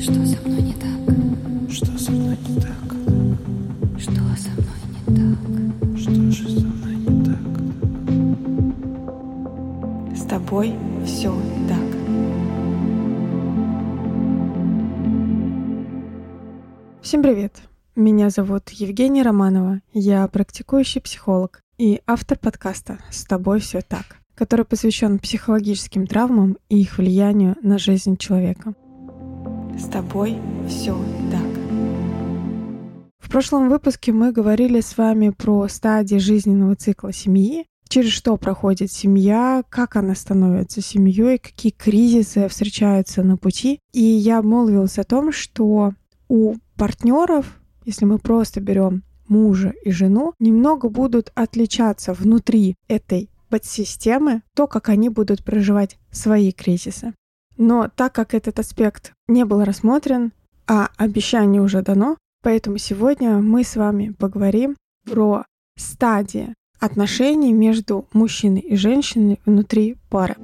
Что со мной не так? Что со мной не так? Что со мной не так? Что же со мной не так? С тобой все так. Всем привет! Меня зовут Евгения Романова. Я практикующий психолог и автор подкаста «С тобой все так», который посвящен психологическим травмам и их влиянию на жизнь человека. С тобой все так. В прошлом выпуске мы говорили с вами про стадии жизненного цикла семьи, через что проходит семья, как она становится семьей, какие кризисы встречаются на пути. И я обмолвилась о том, что у партнеров, если мы просто берем мужа и жену, немного будут отличаться внутри этой подсистемы то, как они будут проживать свои кризисы. Но так как этот аспект не был рассмотрен, а обещание уже дано, поэтому сегодня мы с вами поговорим про стадии отношений между мужчиной и женщиной внутри пары.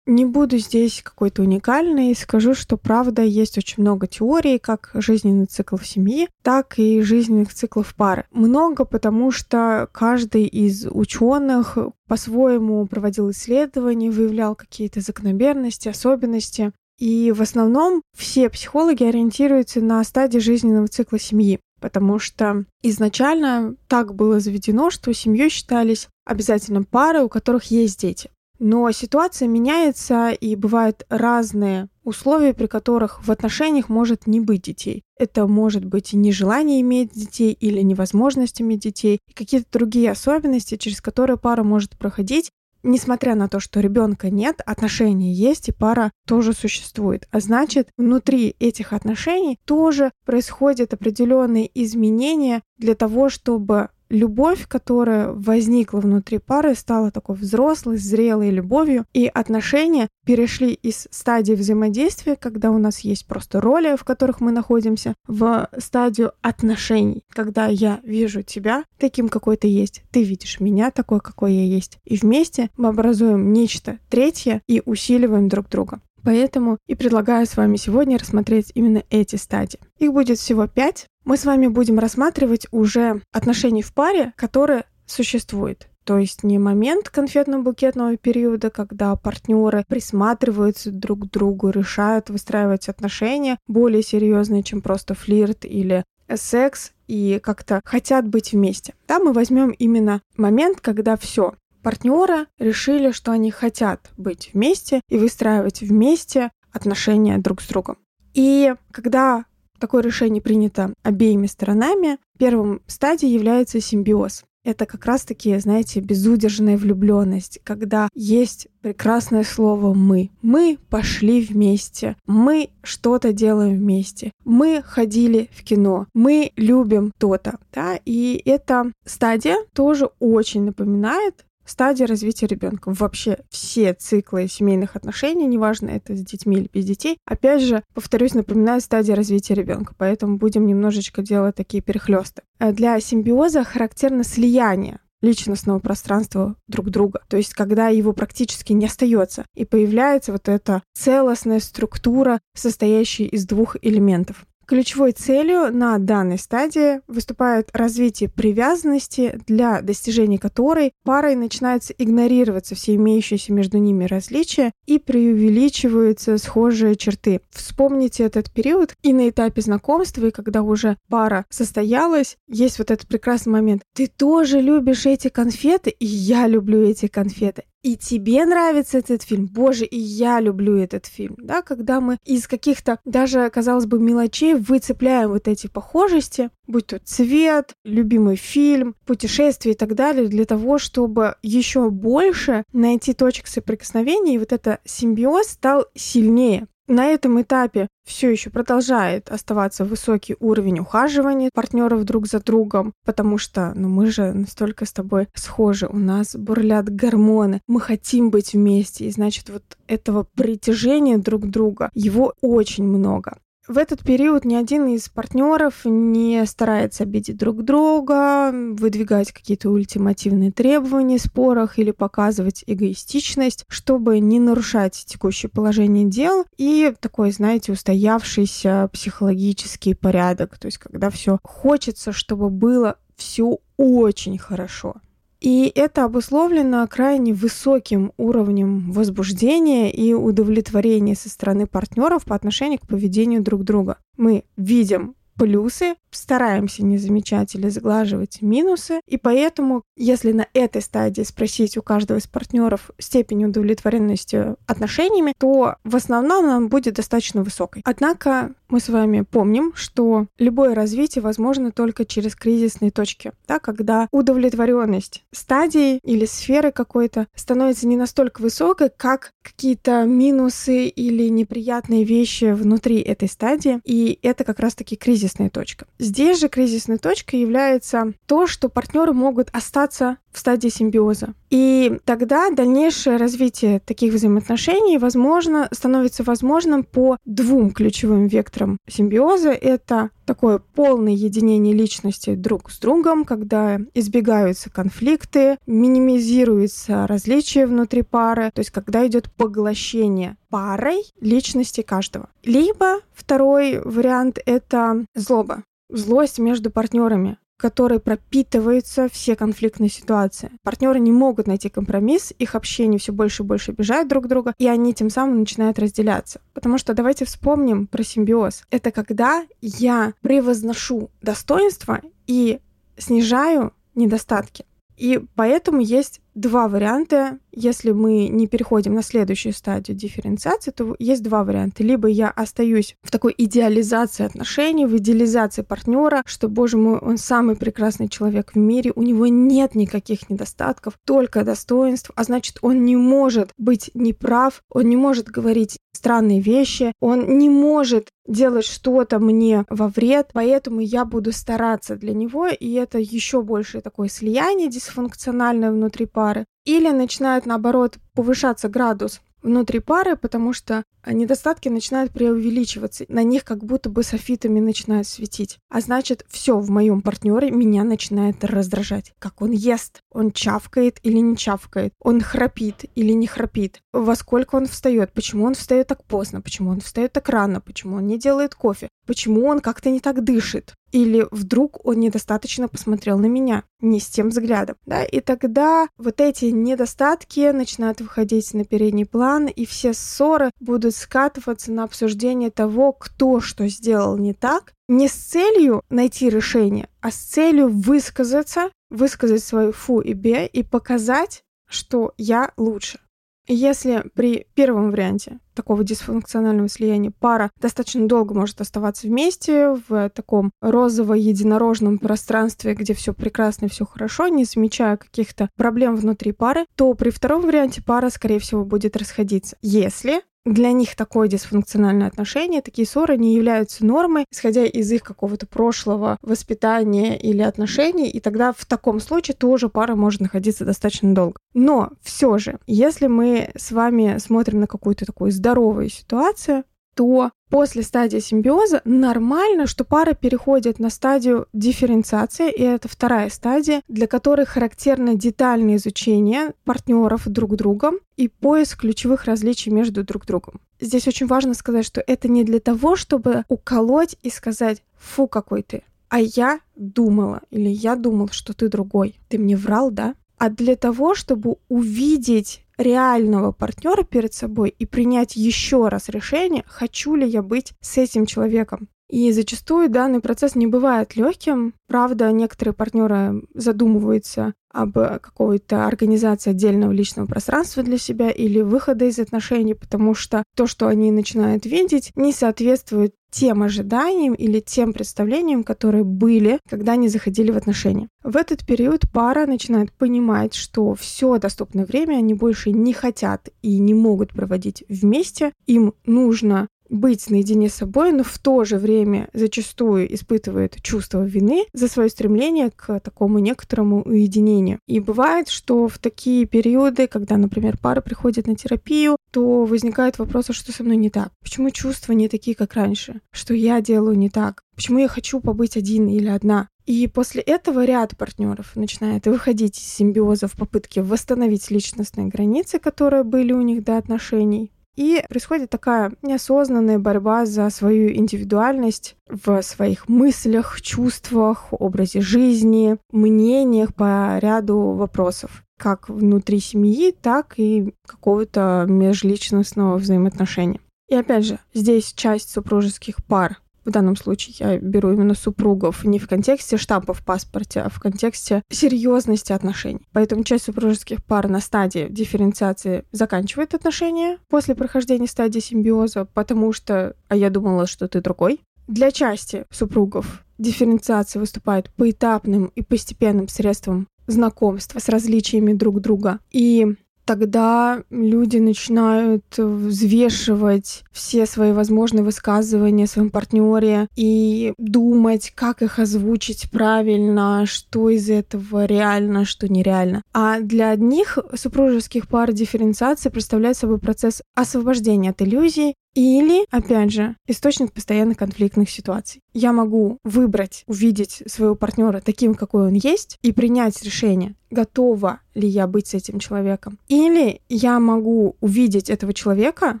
Не буду здесь какой-то уникальной, скажу, что правда есть очень много теорий, как жизненный цикл в семье, так и жизненных циклов пары. Много, потому что каждый из ученых по-своему проводил исследования, выявлял какие-то закономерности, особенности. И в основном все психологи ориентируются на стадии жизненного цикла семьи потому что изначально так было заведено, что семьей считались обязательно пары, у которых есть дети. Но ситуация меняется, и бывают разные условия, при которых в отношениях может не быть детей. Это может быть и нежелание иметь детей или невозможность иметь детей, и какие-то другие особенности, через которые пара может проходить, несмотря на то, что ребенка нет, отношения есть, и пара тоже существует. А значит, внутри этих отношений тоже происходят определенные изменения для того, чтобы любовь, которая возникла внутри пары, стала такой взрослой, зрелой любовью, и отношения перешли из стадии взаимодействия, когда у нас есть просто роли, в которых мы находимся, в стадию отношений, когда я вижу тебя таким, какой ты есть, ты видишь меня такой, какой я есть, и вместе мы образуем нечто третье и усиливаем друг друга. Поэтому и предлагаю с вами сегодня рассмотреть именно эти стадии. Их будет всего пять. Мы с вами будем рассматривать уже отношения в паре, которые существуют. То есть не момент конфетно-букетного периода, когда партнеры присматриваются друг к другу, решают выстраивать отношения более серьезные, чем просто флирт или секс, и как-то хотят быть вместе. Да, мы возьмем именно момент, когда все, партнеры решили, что они хотят быть вместе и выстраивать вместе отношения друг с другом. И когда такое решение принято обеими сторонами, первым стадией является симбиоз. Это как раз-таки, знаете, безудержная влюбленность, когда есть прекрасное слово «мы». Мы пошли вместе, мы что-то делаем вместе, мы ходили в кино, мы любим то-то. Да? И эта стадия тоже очень напоминает стадия развития ребенка. Вообще все циклы семейных отношений, неважно, это с детьми или без детей, опять же, повторюсь, напоминают стадия развития ребенка, поэтому будем немножечко делать такие перехлесты. Э, для симбиоза характерно слияние личностного пространства друг друга. То есть, когда его практически не остается, и появляется вот эта целостная структура, состоящая из двух элементов. Ключевой целью на данной стадии выступает развитие привязанности, для достижения которой парой начинается игнорироваться все имеющиеся между ними различия и преувеличиваются схожие черты. Вспомните этот период и на этапе знакомства, и когда уже пара состоялась, есть вот этот прекрасный момент. Ты тоже любишь эти конфеты, и я люблю эти конфеты и тебе нравится этот фильм, боже, и я люблю этот фильм, да, когда мы из каких-то даже, казалось бы, мелочей выцепляем вот эти похожести, будь то цвет, любимый фильм, путешествие и так далее, для того, чтобы еще больше найти точек соприкосновения, и вот этот симбиоз стал сильнее. На этом этапе все еще продолжает оставаться высокий уровень ухаживания партнеров друг за другом, потому что ну, мы же настолько с тобой схожи, у нас бурлят гормоны, мы хотим быть вместе, и значит вот этого притяжения друг друга, его очень много. В этот период ни один из партнеров не старается обидеть друг друга, выдвигать какие-то ультимативные требования в спорах или показывать эгоистичность, чтобы не нарушать текущее положение дел и такой, знаете, устоявшийся психологический порядок. То есть когда все хочется, чтобы было все очень хорошо. И это обусловлено крайне высоким уровнем возбуждения и удовлетворения со стороны партнеров по отношению к поведению друг друга. Мы видим плюсы, стараемся не замечать или сглаживать минусы, и поэтому, если на этой стадии спросить у каждого из партнеров степень удовлетворенности отношениями, то в основном она будет достаточно высокой. Однако мы с вами помним, что любое развитие возможно только через кризисные точки, да, когда удовлетворенность стадии или сферы какой-то становится не настолько высокой, как какие-то минусы или неприятные вещи внутри этой стадии, и это как раз-таки кризисная точка. Здесь же кризисной точкой является то, что партнеры могут остаться в стадии симбиоза. И тогда дальнейшее развитие таких взаимоотношений, возможно, становится возможным по двум ключевым векторам симбиоза. Это такое полное единение личности друг с другом, когда избегаются конфликты, минимизируются различия внутри пары, то есть когда идет поглощение парой личности каждого. Либо второй вариант — это злоба злость между партнерами которой пропитываются все конфликтные ситуации. Партнеры не могут найти компромисс, их общение все больше и больше обижает друг друга, и они тем самым начинают разделяться. Потому что давайте вспомним про симбиоз. Это когда я превозношу достоинства и снижаю недостатки. И поэтому есть два варианта. Если мы не переходим на следующую стадию дифференциации, то есть два варианта. Либо я остаюсь в такой идеализации отношений, в идеализации партнера, что, боже мой, он самый прекрасный человек в мире, у него нет никаких недостатков, только достоинств, а значит, он не может быть неправ, он не может говорить странные вещи, он не может делать что-то мне во вред, поэтому я буду стараться для него, и это еще больше такое слияние дисфункциональное внутри пары. Или начинает, наоборот, повышаться градус внутри пары, потому что недостатки начинают преувеличиваться. На них как будто бы софитами начинают светить. А значит, все в моем партнере меня начинает раздражать. Как он ест, он чавкает или не чавкает, он храпит или не храпит, во сколько он встает, почему он встает так поздно, почему он встает так рано, почему он не делает кофе, почему он как-то не так дышит. Или вдруг он недостаточно посмотрел на меня, не с тем взглядом. Да? И тогда вот эти недостатки начинают выходить на передний план, и все ссоры будут скатываться на обсуждение того, кто что сделал не так, не с целью найти решение, а с целью высказаться, высказать свою фу и бе и показать, что я лучше. Если при первом варианте такого дисфункционального слияния пара достаточно долго может оставаться вместе в таком розово-единорожном пространстве, где все прекрасно, все хорошо, не замечая каких-то проблем внутри пары, то при втором варианте пара, скорее всего, будет расходиться. Если для них такое дисфункциональное отношение, такие ссоры не являются нормой, исходя из их какого-то прошлого воспитания или отношений, и тогда в таком случае тоже пара может находиться достаточно долго. Но все же, если мы с вами смотрим на какую-то такую здоровую ситуацию, то после стадии симбиоза нормально, что пара переходит на стадию дифференциации, и это вторая стадия, для которой характерно детальное изучение партнеров друг другом и поиск ключевых различий между друг другом. Здесь очень важно сказать, что это не для того, чтобы уколоть и сказать «фу, какой ты», а я думала или я думал, что ты другой. Ты мне врал, да? А для того, чтобы увидеть реального партнера перед собой и принять еще раз решение, хочу ли я быть с этим человеком. И зачастую данный процесс не бывает легким. Правда, некоторые партнеры задумываются об какой-то организации отдельного личного пространства для себя или выхода из отношений, потому что то, что они начинают видеть, не соответствует тем ожиданиям или тем представлениям, которые были, когда они заходили в отношения. В этот период пара начинает понимать, что все доступное время они больше не хотят и не могут проводить вместе. Им нужно быть наедине с собой, но в то же время зачастую испытывает чувство вины за свое стремление к такому некоторому уединению. И бывает, что в такие периоды, когда, например, пара приходит на терапию, то возникает вопрос, а что со мной не так? Почему чувства не такие, как раньше? Что я делаю не так? Почему я хочу побыть один или одна? И после этого ряд партнеров начинает выходить из симбиоза в попытке восстановить личностные границы, которые были у них до отношений, и происходит такая неосознанная борьба за свою индивидуальность в своих мыслях, чувствах, образе жизни, мнениях по ряду вопросов как внутри семьи, так и какого-то межличностного взаимоотношения. И опять же, здесь часть супружеских пар в данном случае я беру именно супругов не в контексте штампа в паспорте, а в контексте серьезности отношений. Поэтому часть супружеских пар на стадии дифференциации заканчивает отношения после прохождения стадии симбиоза, потому что «а я думала, что ты другой». Для части супругов дифференциация выступает поэтапным и постепенным средством знакомства с различиями друг друга. И тогда люди начинают взвешивать все свои возможные высказывания о своем партнере и думать, как их озвучить правильно, что из этого реально, что нереально. А для одних супружеских пар дифференциация представляет собой процесс освобождения от иллюзий или, опять же, источник постоянно конфликтных ситуаций. Я могу выбрать, увидеть своего партнера таким, какой он есть, и принять решение, готова ли я быть с этим человеком. Или я могу увидеть этого человека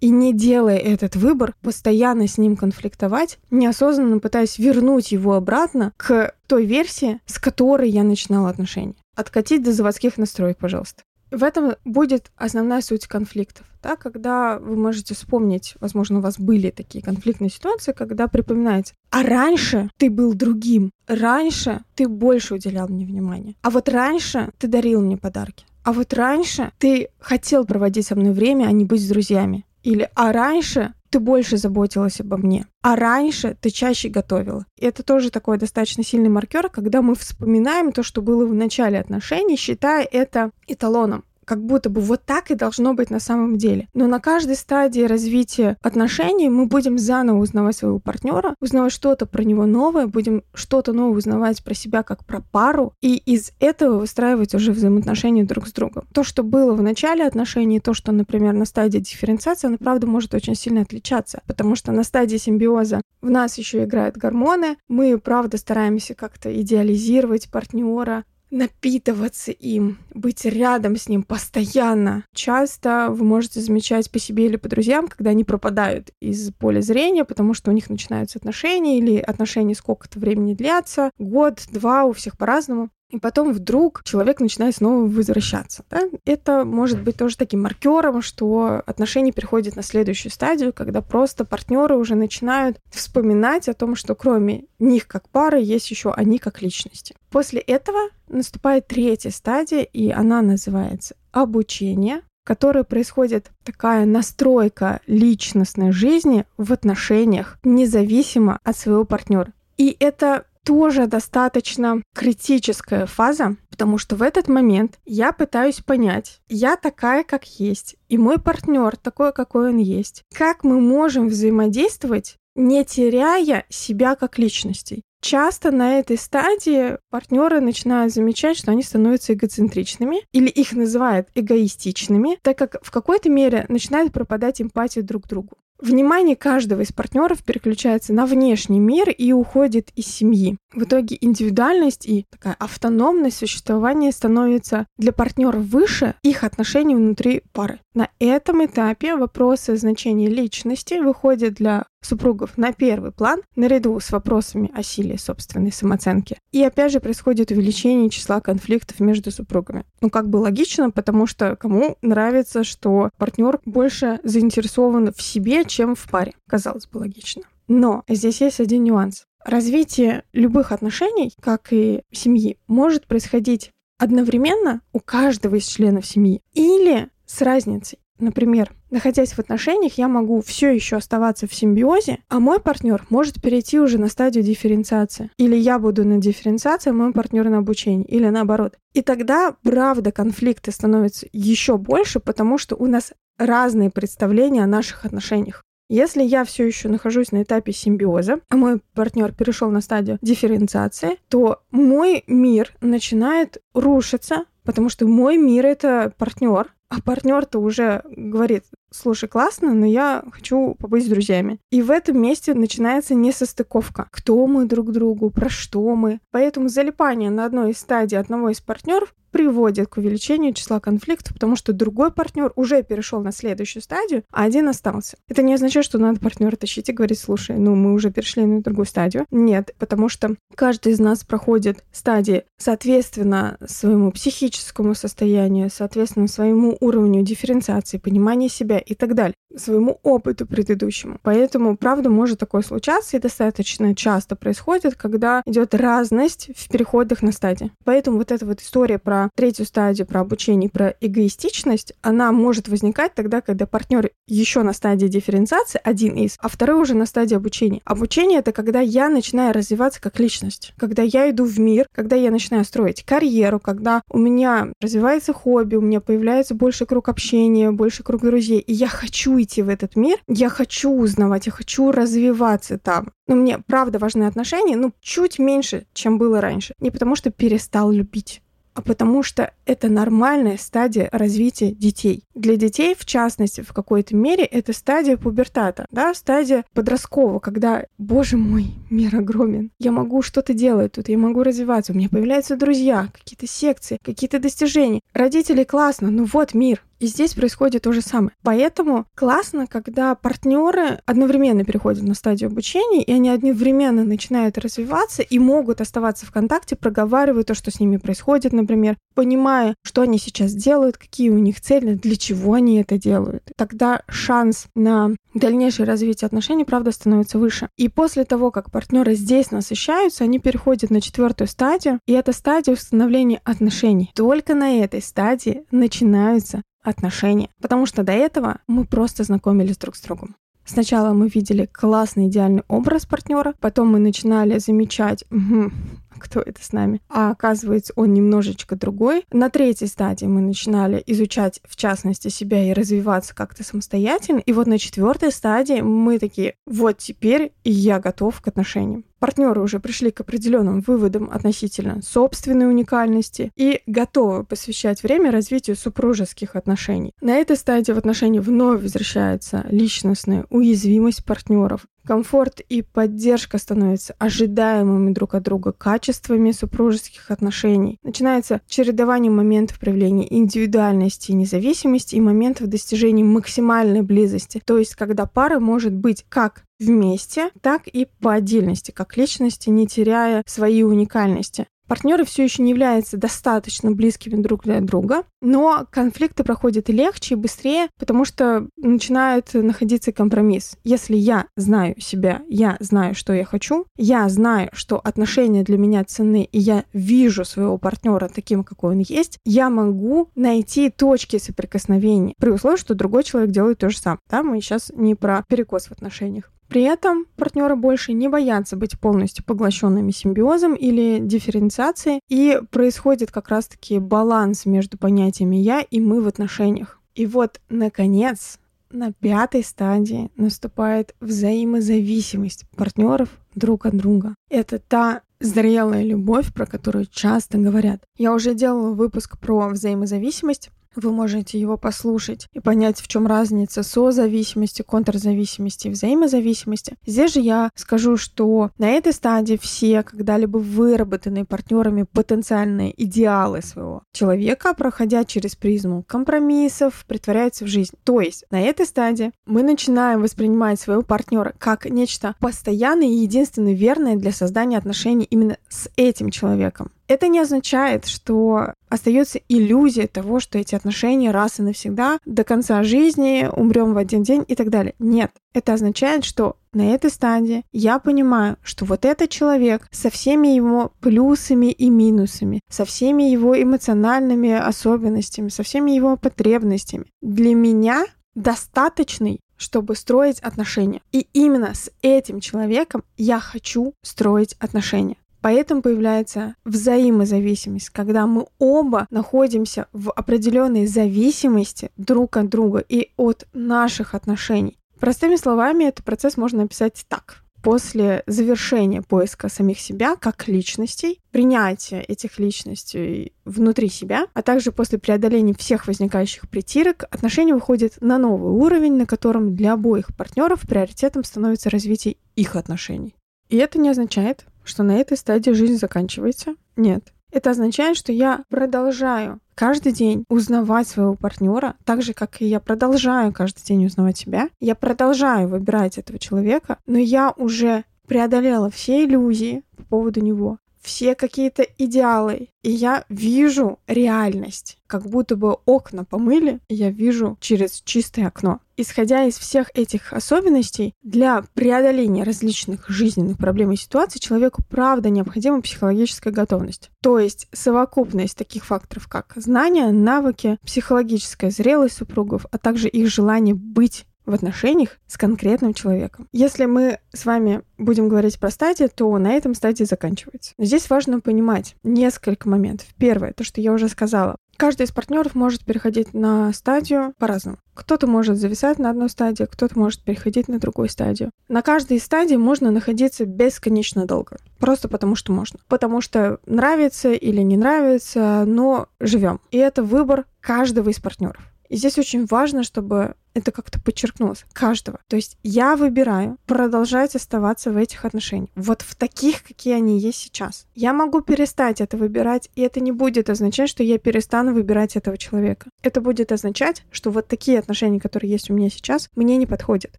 и, не делая этот выбор, постоянно с ним конфликтовать, неосознанно пытаясь вернуть его обратно к той версии, с которой я начинала отношения. Откатить до заводских настроек, пожалуйста. В этом будет основная суть конфликтов. Да, когда вы можете вспомнить, возможно, у вас были такие конфликтные ситуации, когда припоминаете, а раньше ты был другим, раньше ты больше уделял мне внимания, а вот раньше ты дарил мне подарки, а вот раньше ты хотел проводить со мной время, а не быть с друзьями. Или «А раньше ты больше заботилась обо мне, а раньше ты чаще готовила». И это тоже такой достаточно сильный маркер, когда мы вспоминаем то, что было в начале отношений, считая это эталоном как будто бы вот так и должно быть на самом деле. Но на каждой стадии развития отношений мы будем заново узнавать своего партнера, узнавать что-то про него новое, будем что-то новое узнавать про себя как про пару, и из этого выстраивать уже взаимоотношения друг с другом. То, что было в начале отношений, то, что, например, на стадии дифференциации, оно, правда, может очень сильно отличаться, потому что на стадии симбиоза в нас еще играют гормоны, мы, правда, стараемся как-то идеализировать партнера, напитываться им, быть рядом с ним постоянно. Часто вы можете замечать по себе или по друзьям, когда они пропадают из поля зрения, потому что у них начинаются отношения или отношения сколько-то времени длятся, год, два, у всех по-разному и потом вдруг человек начинает снова возвращаться. Да? Это может быть тоже таким маркером, что отношения переходят на следующую стадию, когда просто партнеры уже начинают вспоминать о том, что кроме них как пары есть еще они как личности. После этого наступает третья стадия, и она называется обучение, которой происходит такая настройка личностной жизни в отношениях, независимо от своего партнера. И это тоже достаточно критическая фаза, потому что в этот момент я пытаюсь понять, я такая, как есть, и мой партнер такой, какой он есть. Как мы можем взаимодействовать, не теряя себя как личностей? Часто на этой стадии партнеры начинают замечать, что они становятся эгоцентричными или их называют эгоистичными, так как в какой-то мере начинает пропадать эмпатия друг к другу. Внимание каждого из партнеров переключается на внешний мир и уходит из семьи. В итоге индивидуальность и такая автономность существования становится для партнеров выше их отношений внутри пары. На этом этапе вопросы значения личности выходят для супругов на первый план, наряду с вопросами о силе собственной самооценки. И опять же происходит увеличение числа конфликтов между супругами. Ну, как бы логично, потому что кому нравится, что партнер больше заинтересован в себе, чем в паре. Казалось бы, логично. Но здесь есть один нюанс. Развитие любых отношений, как и семьи, может происходить одновременно у каждого из членов семьи или с разницей. Например, находясь в отношениях, я могу все еще оставаться в симбиозе, а мой партнер может перейти уже на стадию дифференциации. Или я буду на дифференциации, а мой партнер на обучении, или наоборот. И тогда, правда, конфликты становятся еще больше, потому что у нас разные представления о наших отношениях. Если я все еще нахожусь на этапе симбиоза, а мой партнер перешел на стадию дифференциации, то мой мир начинает рушиться, потому что мой мир это партнер, а партнер-то уже говорит, слушай, классно, но я хочу побыть с друзьями. И в этом месте начинается несостыковка. Кто мы друг другу, про что мы. Поэтому залипание на одной из стадий одного из партнеров приводит к увеличению числа конфликтов, потому что другой партнер уже перешел на следующую стадию, а один остался. Это не означает, что надо партнера тащить и говорить, слушай, ну мы уже перешли на другую стадию. Нет, потому что каждый из нас проходит стадии соответственно своему психическому состоянию, соответственно своему уровню дифференциации, понимания себя и так далее, своему опыту предыдущему. Поэтому, правда, может такое случаться и достаточно часто происходит, когда идет разность в переходах на стадии. Поэтому вот эта вот история про третью стадию, про обучение, про эгоистичность, она может возникать тогда, когда партнер еще на стадии дифференциации, один из, а второй уже на стадии обучения. Обучение — это когда я начинаю развиваться как личность, когда я иду в мир, когда я начинаю строить карьеру, когда у меня развивается хобби, у меня появляется больше круг общения, больше круг друзей, и я хочу идти в этот мир, я хочу узнавать, я хочу развиваться там. Но мне правда важны отношения, ну, чуть меньше, чем было раньше. Не потому что перестал любить, а потому что это нормальная стадия развития детей. Для детей, в частности, в какой-то мере, это стадия пубертата, да, стадия подросткового, когда, боже мой, мир огромен, я могу что-то делать тут, я могу развиваться, у меня появляются друзья, какие-то секции, какие-то достижения. Родители классно, ну вот мир, и здесь происходит то же самое. Поэтому классно, когда партнеры одновременно переходят на стадию обучения, и они одновременно начинают развиваться и могут оставаться в контакте, проговаривая то, что с ними происходит, например, понимая, что они сейчас делают, какие у них цели, для чего они это делают. Тогда шанс на дальнейшее развитие отношений, правда, становится выше. И после того, как партнеры здесь насыщаются, они переходят на четвертую стадию, и это стадия установления отношений. Только на этой стадии начинаются отношения. Потому что до этого мы просто знакомились друг с другом. Сначала мы видели классный идеальный образ партнера, потом мы начинали замечать, угу, кто это с нами. А оказывается, он немножечко другой. На третьей стадии мы начинали изучать, в частности, себя и развиваться как-то самостоятельно. И вот на четвертой стадии мы такие, вот теперь я готов к отношениям партнеры уже пришли к определенным выводам относительно собственной уникальности и готовы посвящать время развитию супружеских отношений. На этой стадии в отношении вновь возвращается личностная уязвимость партнеров, Комфорт и поддержка становятся ожидаемыми друг от друга качествами супружеских отношений. Начинается чередование моментов проявления индивидуальности и независимости и моментов достижения максимальной близости. То есть, когда пара может быть как вместе, так и по отдельности, как личности, не теряя своей уникальности. Партнеры все еще не являются достаточно близкими друг для друга, но конфликты проходят легче и быстрее, потому что начинает находиться компромисс. Если я знаю себя, я знаю, что я хочу, я знаю, что отношения для меня ценны, и я вижу своего партнера таким, какой он есть, я могу найти точки соприкосновения, при условии, что другой человек делает то же самое. Да, мы сейчас не про перекос в отношениях. При этом партнеры больше не боятся быть полностью поглощенными симбиозом или дифференциацией, и происходит как раз-таки баланс между понятиями «я» и «мы» в отношениях. И вот, наконец, на пятой стадии наступает взаимозависимость партнеров друг от друга. Это та зрелая любовь, про которую часто говорят. Я уже делала выпуск про взаимозависимость, вы можете его послушать и понять, в чем разница созависимости, контрзависимости взаимозависимости. Здесь же я скажу, что на этой стадии все когда-либо выработанные партнерами потенциальные идеалы своего человека, проходя через призму компромиссов, притворяются в жизнь. То есть на этой стадии мы начинаем воспринимать своего партнера как нечто постоянное и единственно верное для создания отношений именно с этим человеком. Это не означает, что остается иллюзия того, что эти отношения раз и навсегда до конца жизни умрем в один день и так далее. Нет, это означает, что на этой стадии я понимаю, что вот этот человек со всеми его плюсами и минусами, со всеми его эмоциональными особенностями, со всеми его потребностями, для меня достаточный чтобы строить отношения. И именно с этим человеком я хочу строить отношения. Поэтому появляется взаимозависимость, когда мы оба находимся в определенной зависимости друг от друга и от наших отношений. Простыми словами, этот процесс можно описать так. После завершения поиска самих себя как личностей, принятия этих личностей внутри себя, а также после преодоления всех возникающих притирок, отношения выходят на новый уровень, на котором для обоих партнеров приоритетом становится развитие их отношений. И это не означает, что на этой стадии жизнь заканчивается. Нет. Это означает, что я продолжаю каждый день узнавать своего партнера, так же, как и я продолжаю каждый день узнавать себя. Я продолжаю выбирать этого человека, но я уже преодолела все иллюзии по поводу него все какие-то идеалы. И я вижу реальность. Как будто бы окна помыли, и я вижу через чистое окно. Исходя из всех этих особенностей, для преодоления различных жизненных проблем и ситуаций человеку правда необходима психологическая готовность. То есть совокупность таких факторов, как знания, навыки, психологическая зрелость супругов, а также их желание быть в отношениях с конкретным человеком. Если мы с вами будем говорить про стадии, то на этом стадии заканчивается. Но здесь важно понимать несколько моментов. Первое, то, что я уже сказала. Каждый из партнеров может переходить на стадию по-разному. Кто-то может зависать на одной стадии, кто-то может переходить на другую стадию. На каждой из стадий можно находиться бесконечно долго. Просто потому что можно. Потому что нравится или не нравится, но живем. И это выбор каждого из партнеров. И здесь очень важно, чтобы это как-то подчеркнулось, каждого. То есть я выбираю продолжать оставаться в этих отношениях, вот в таких, какие они есть сейчас. Я могу перестать это выбирать, и это не будет означать, что я перестану выбирать этого человека. Это будет означать, что вот такие отношения, которые есть у меня сейчас, мне не подходят.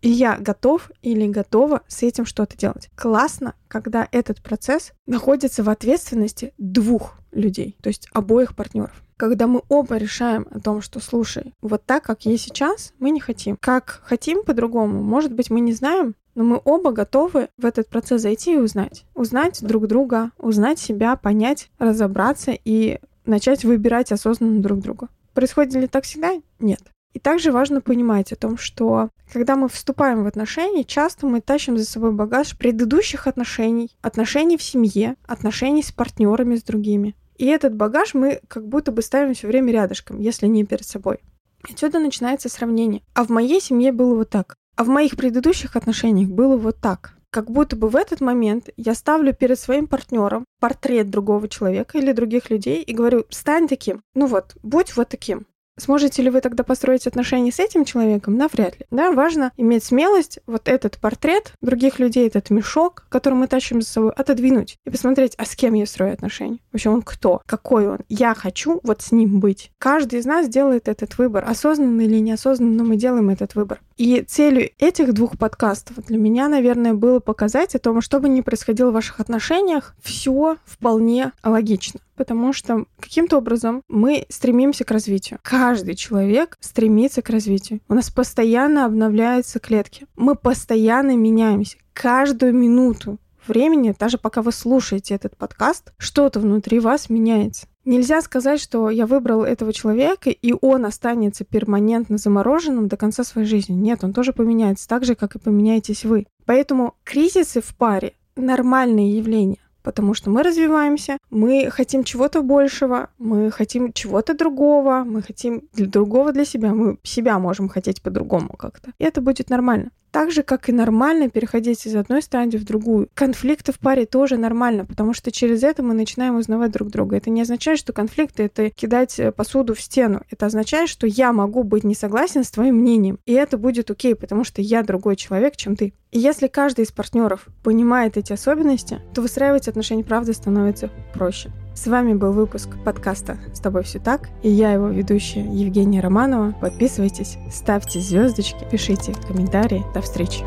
И я готов или готова с этим что-то делать. Классно, когда этот процесс находится в ответственности двух людей, то есть обоих партнеров когда мы оба решаем о том, что, слушай, вот так, как есть сейчас, мы не хотим. Как хотим по-другому, может быть, мы не знаем, но мы оба готовы в этот процесс зайти и узнать. Узнать друг друга, узнать себя, понять, разобраться и начать выбирать осознанно друг друга. Происходит ли так всегда? Нет. И также важно понимать о том, что когда мы вступаем в отношения, часто мы тащим за собой багаж предыдущих отношений, отношений в семье, отношений с партнерами, с другими. И этот багаж мы как будто бы ставим все время рядышком, если не перед собой. Отсюда начинается сравнение. А в моей семье было вот так. А в моих предыдущих отношениях было вот так. Как будто бы в этот момент я ставлю перед своим партнером портрет другого человека или других людей и говорю, стань таким. Ну вот, будь вот таким. Сможете ли вы тогда построить отношения с этим человеком? Навряд ли. Да, важно иметь смелость вот этот портрет других людей, этот мешок, который мы тащим за собой, отодвинуть и посмотреть, а с кем я строю отношения? Вообще он кто? Какой он? Я хочу вот с ним быть. Каждый из нас делает этот выбор. Осознанно или неосознанно, но мы делаем этот выбор. И целью этих двух подкастов для меня, наверное, было показать о том, что бы ни происходило в ваших отношениях, все вполне логично потому что каким-то образом мы стремимся к развитию. Каждый человек стремится к развитию. У нас постоянно обновляются клетки. Мы постоянно меняемся. Каждую минуту времени, даже пока вы слушаете этот подкаст, что-то внутри вас меняется. Нельзя сказать, что я выбрал этого человека, и он останется перманентно замороженным до конца своей жизни. Нет, он тоже поменяется, так же, как и поменяетесь вы. Поэтому кризисы в паре — нормальное явление потому что мы развиваемся, мы хотим чего-то большего, мы хотим чего-то другого, мы хотим для другого для себя, мы себя можем хотеть по-другому как-то. И это будет нормально. Так же, как и нормально переходить из одной стадии в другую. Конфликты в паре тоже нормально, потому что через это мы начинаем узнавать друг друга. Это не означает, что конфликты — это кидать э, посуду в стену. Это означает, что я могу быть не согласен с твоим мнением. И это будет окей, потому что я другой человек, чем ты. И если каждый из партнеров понимает эти особенности, то выстраивать отношения правда становится проще. С вами был выпуск подкаста «С тобой все так» и я его ведущая Евгения Романова. Подписывайтесь, ставьте звездочки, пишите комментарии. До встречи!